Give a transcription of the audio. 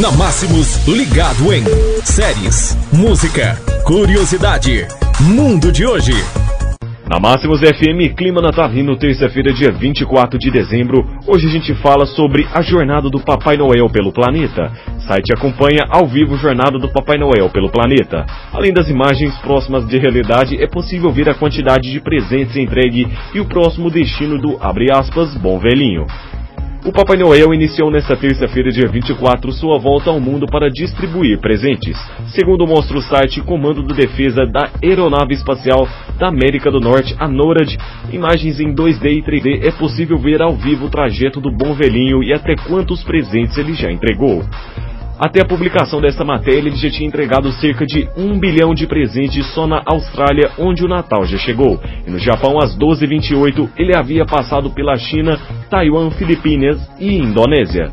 Na Máximos, ligado em séries, música, curiosidade, mundo de hoje. Na Máximos FM, clima natalino, terça-feira, dia 24 de dezembro. Hoje a gente fala sobre a jornada do Papai Noel pelo planeta. Site acompanha ao vivo a jornada do Papai Noel pelo planeta. Além das imagens próximas de realidade, é possível ver a quantidade de presentes entregue e o próximo destino do, aspas, bom velhinho. O Papai Noel iniciou nesta terça-feira, dia 24, sua volta ao mundo para distribuir presentes. Segundo mostra o site Comando de Defesa da Aeronave Espacial da América do Norte, a NORAD, imagens em 2D e 3D é possível ver ao vivo o trajeto do bom velhinho e até quantos presentes ele já entregou. Até a publicação desta matéria, ele já tinha entregado cerca de um bilhão de presentes só na Austrália, onde o Natal já chegou. E no Japão, às 12h28, ele havia passado pela China, Taiwan, Filipinas e Indonésia.